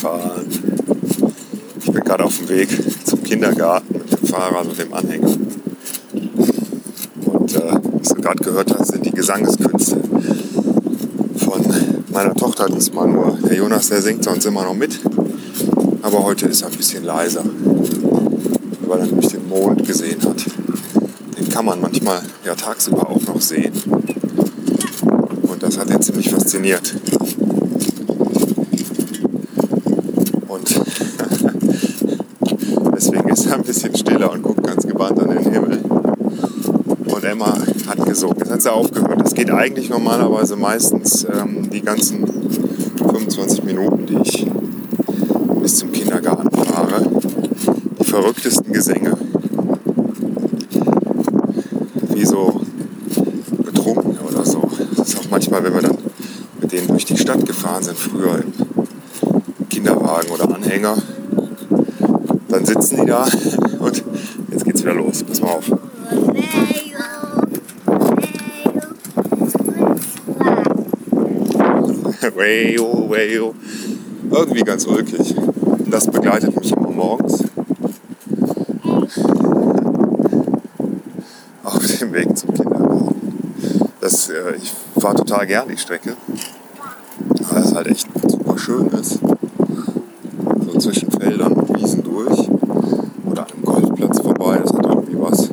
Stefan. Ich bin gerade auf dem Weg zum Kindergarten mit dem Fahrrad und dem Anhänger. Und äh, was du gerade gehört hast, sind die Gesangeskünste von meiner Tochter diesmal nur. Der Jonas, der singt sonst immer noch mit. Aber heute ist er ein bisschen leiser, weil er nämlich den Mond gesehen hat. Den kann man manchmal ja tagsüber auch noch sehen. Und das hat ihn ziemlich fasziniert. Und deswegen ist er ein bisschen stiller und guckt ganz gebannt an den Himmel. Und Emma hat gesungen. Jetzt hat sie aufgehört. Das geht eigentlich normalerweise meistens ähm, die ganzen 25 Minuten, die ich bis zum Kindergarten fahre. Die verrücktesten Gesänge. Wie so betrunken oder so. Das ist auch manchmal, wenn wir dann mit denen durch die Stadt gefahren sind, früher im Kinderwagen oder Anhänger, dann sitzen die da und jetzt geht's wieder los. Pass mal auf. Wayo, wayo. Irgendwie ganz ulkig. Das begleitet mich immer morgens. Auf dem Weg zum Kindergarten. Das, äh, ich fahre total gern die Strecke. Weil es halt echt super schön ist. So zwischen Feldern und Wiesen durch. Oder an einem Golfplatz vorbei. Das hat irgendwie was.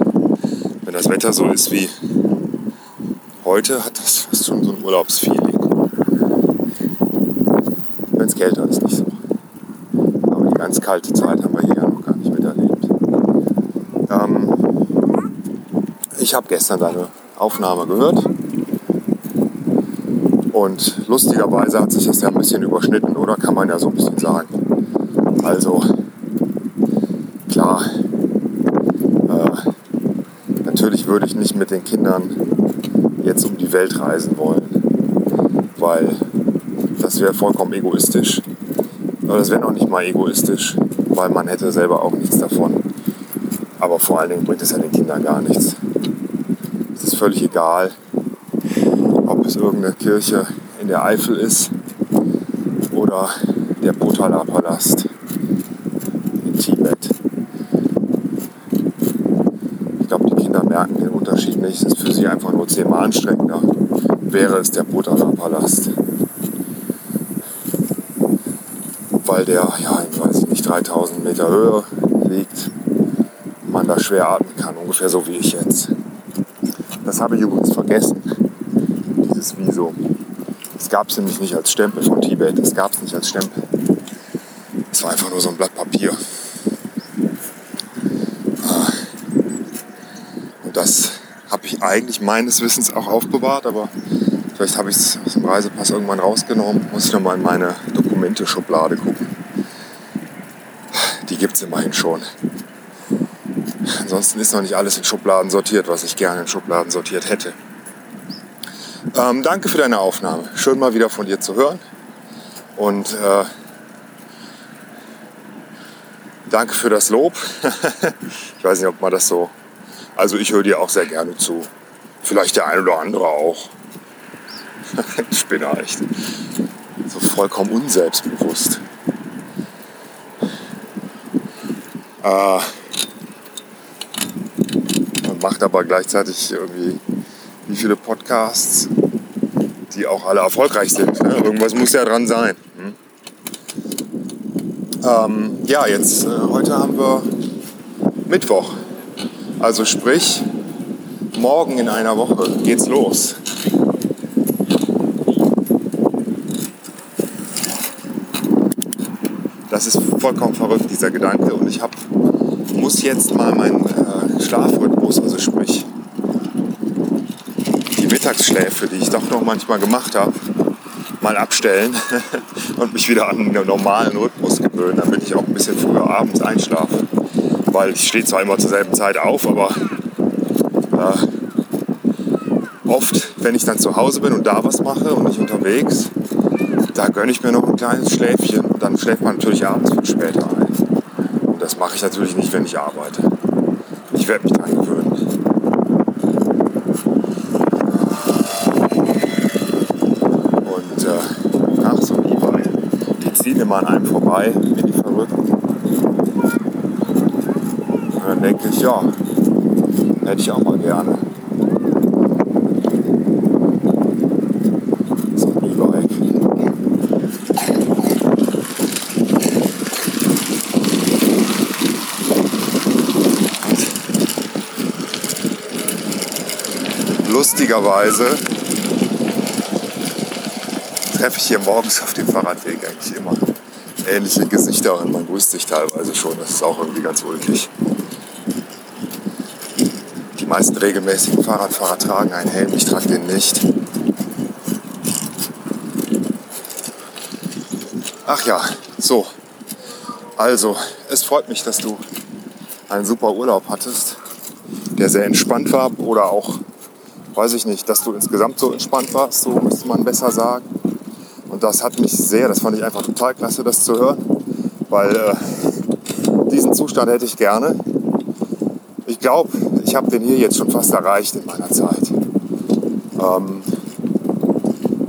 Wenn das Wetter so ist wie heute, hat das fast schon so ein Urlaubsfeeling. Wenn es kälter ist, nicht so. Aber die ganz kalte Zeit haben wir hier ja noch gar nicht miterlebt. Ähm, ich habe gestern deine Aufnahme gehört. Und lustigerweise hat sich das ja ein bisschen überschnitten, oder? Kann man ja so ein bisschen sagen. Also, klar, äh, würde ich nicht mit den Kindern jetzt um die Welt reisen wollen, weil das wäre vollkommen egoistisch. Aber das wäre noch nicht mal egoistisch, weil man hätte selber auch nichts davon. Aber vor allen Dingen bringt es ja den Kindern gar nichts. Es ist völlig egal, ob es irgendeine Kirche in der Eifel ist oder der Potala-Palast in Tibet. Ich glaube, die Kinder merken den Unterschied nicht. Es ist für sie einfach nur zehnmal anstrengender. Wäre es der Potala-Palast. Weil der, ja, ich weiß nicht, 3000 Meter Höhe liegt. Man da schwer atmen kann, ungefähr so wie ich jetzt. Das habe ich übrigens vergessen, dieses Visum. Es gab es nämlich nicht als Stempel von Tibet, es gab es nicht als Stempel. Es war einfach nur so ein Blatt Papier. Ah. Und das habe ich eigentlich meines Wissens auch aufbewahrt, aber vielleicht habe ich es aus dem Reisepass irgendwann rausgenommen. Muss ich nochmal in meine Dokumente-Schublade gucken. Die gibt es immerhin schon. Ansonsten ist noch nicht alles in Schubladen sortiert, was ich gerne in Schubladen sortiert hätte. Ähm, danke für deine Aufnahme. Schön mal wieder von dir zu hören. Und äh, danke für das Lob. ich weiß nicht, ob man das so. Also ich höre dir auch sehr gerne zu. Vielleicht der ein oder andere auch. Spinner echt. So vollkommen unselbstbewusst. Äh, man macht aber gleichzeitig irgendwie wie viele Podcasts, die auch alle erfolgreich sind. Ne? Irgendwas muss ja dran sein. Hm? Ähm, ja, jetzt, äh, heute haben wir Mittwoch. Also sprich, morgen in einer Woche geht's los. Das ist vollkommen verrückt, dieser Gedanke. Und ich hab, muss jetzt mal meinen äh, Schlafrhythmus, also sprich die Mittagsschläfe, die ich doch noch manchmal gemacht habe, mal abstellen und mich wieder an einen normalen Rhythmus gewöhnen, damit ich auch ein bisschen früher abends einschlafe. Weil ich stehe zwar immer zur selben Zeit auf, aber äh, oft, wenn ich dann zu Hause bin und da was mache und nicht unterwegs, da gönne ich mir noch ein kleines Schläfchen. Dann schläft man natürlich abends viel später ein. Und das mache ich natürlich nicht, wenn ich arbeite. Ich werde mich daran gewöhnen. Und äh, nach so einem ziehen immer an einem vorbei, wie die Verrückten. Und dann denke ich, ja, hätte ich auch mal gerne. So ein E-Bike. Lustigerweise treffe ich hier morgens auf dem Fahrradweg eigentlich immer ähnliche Gesichter und man grüßt sich teilweise schon. Das ist auch irgendwie ganz ulkig. Meisten regelmäßigen Fahrradfahrer tragen einen Helm, ich trage den nicht. Ach ja, so. Also, es freut mich, dass du einen super Urlaub hattest, der sehr entspannt war oder auch, weiß ich nicht, dass du insgesamt so entspannt warst, so müsste man besser sagen. Und das hat mich sehr, das fand ich einfach total klasse, das zu hören, weil äh, diesen Zustand hätte ich gerne. Ich glaube, ich habe den hier jetzt schon fast erreicht in meiner Zeit. Ähm,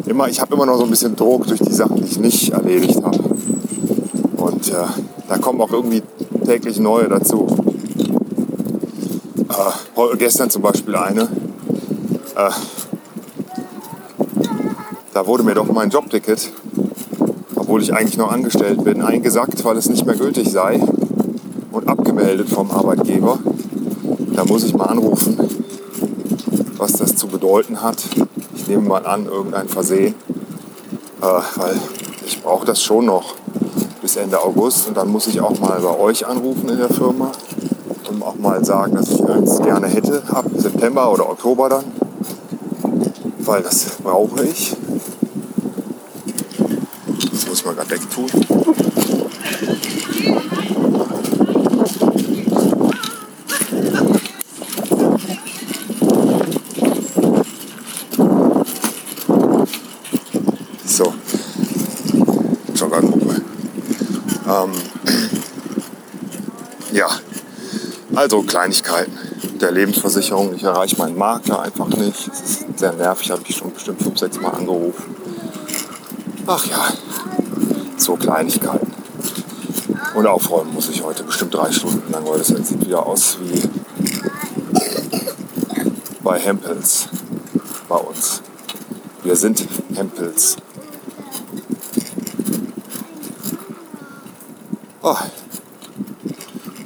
immer, ich habe immer noch so ein bisschen Druck durch die Sachen, die ich nicht erledigt habe. Und äh, da kommen auch irgendwie täglich neue dazu. Äh, gestern zum Beispiel eine. Äh, da wurde mir doch mein Jobticket, obwohl ich eigentlich noch angestellt bin, eingesackt, weil es nicht mehr gültig sei und abgemeldet vom Arbeitgeber. Da muss ich mal anrufen, was das zu bedeuten hat. Ich nehme mal an, irgendein Versehen, äh, weil ich brauche das schon noch bis Ende August und dann muss ich auch mal bei euch anrufen in der Firma und auch mal sagen, dass ich eins gerne hätte ab September oder Oktober dann, weil das brauche ich mal gerade wegtun. So, Joggergruppe. Ähm, ja, also Kleinigkeiten der Lebensversicherung. Ich erreiche meinen Makler einfach nicht. Es ist sehr nervig, habe ich schon bestimmt fünf, sechs Mal angerufen. Ach ja, so Kleinigkeiten. Und aufräumen muss ich heute bestimmt drei Stunden lang, weil das sieht wieder aus wie bei Hempels bei uns. Wir sind Hempels. Oh.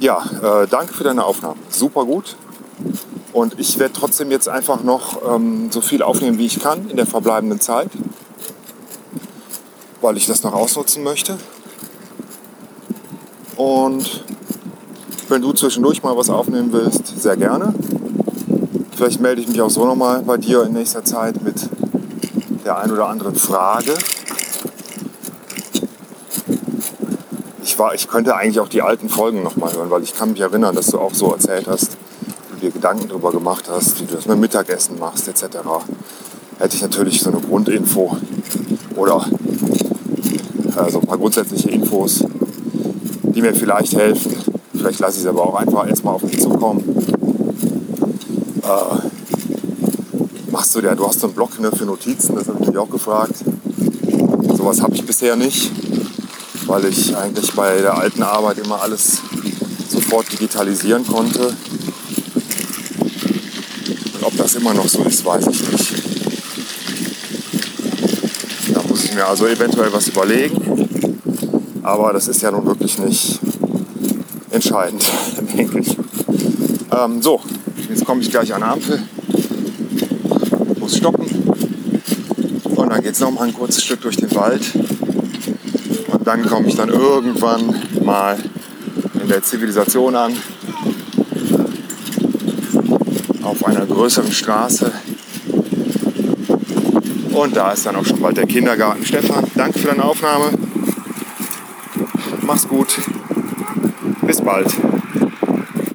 Ja, äh, danke für deine Aufnahme. Super gut. Und ich werde trotzdem jetzt einfach noch ähm, so viel aufnehmen, wie ich kann in der verbleibenden Zeit weil ich das noch ausnutzen möchte. Und wenn du zwischendurch mal was aufnehmen willst, sehr gerne. Vielleicht melde ich mich auch so nochmal bei dir in nächster Zeit mit der ein oder anderen Frage. War, ich könnte eigentlich auch die alten Folgen nochmal hören, weil ich kann mich erinnern, dass du auch so erzählt hast, du dir Gedanken darüber gemacht hast, wie du das mit Mittagessen machst etc. Hätte ich natürlich so eine Grundinfo oder also ein paar grundsätzliche Infos, die mir vielleicht helfen. Vielleicht lasse ich es aber auch einfach erstmal auf mich zukommen. Äh, machst du der, du hast so einen Block ne, für Notizen, das habe ich mich auch gefragt. Sowas habe ich bisher nicht, weil ich eigentlich bei der alten Arbeit immer alles sofort digitalisieren konnte. Und ob das immer noch so ist, weiß ich nicht. Da muss ich mir also eventuell was überlegen. Aber das ist ja nun wirklich nicht entscheidend, denke ich. Ähm, so, jetzt komme ich gleich an Ampel, muss stoppen und dann geht es noch mal ein kurzes Stück durch den Wald dann komme ich dann irgendwann mal in der Zivilisation an, auf einer größeren Straße. Und da ist dann auch schon bald der Kindergarten. Stefan, danke für deine Aufnahme. Mach's gut. Bis bald.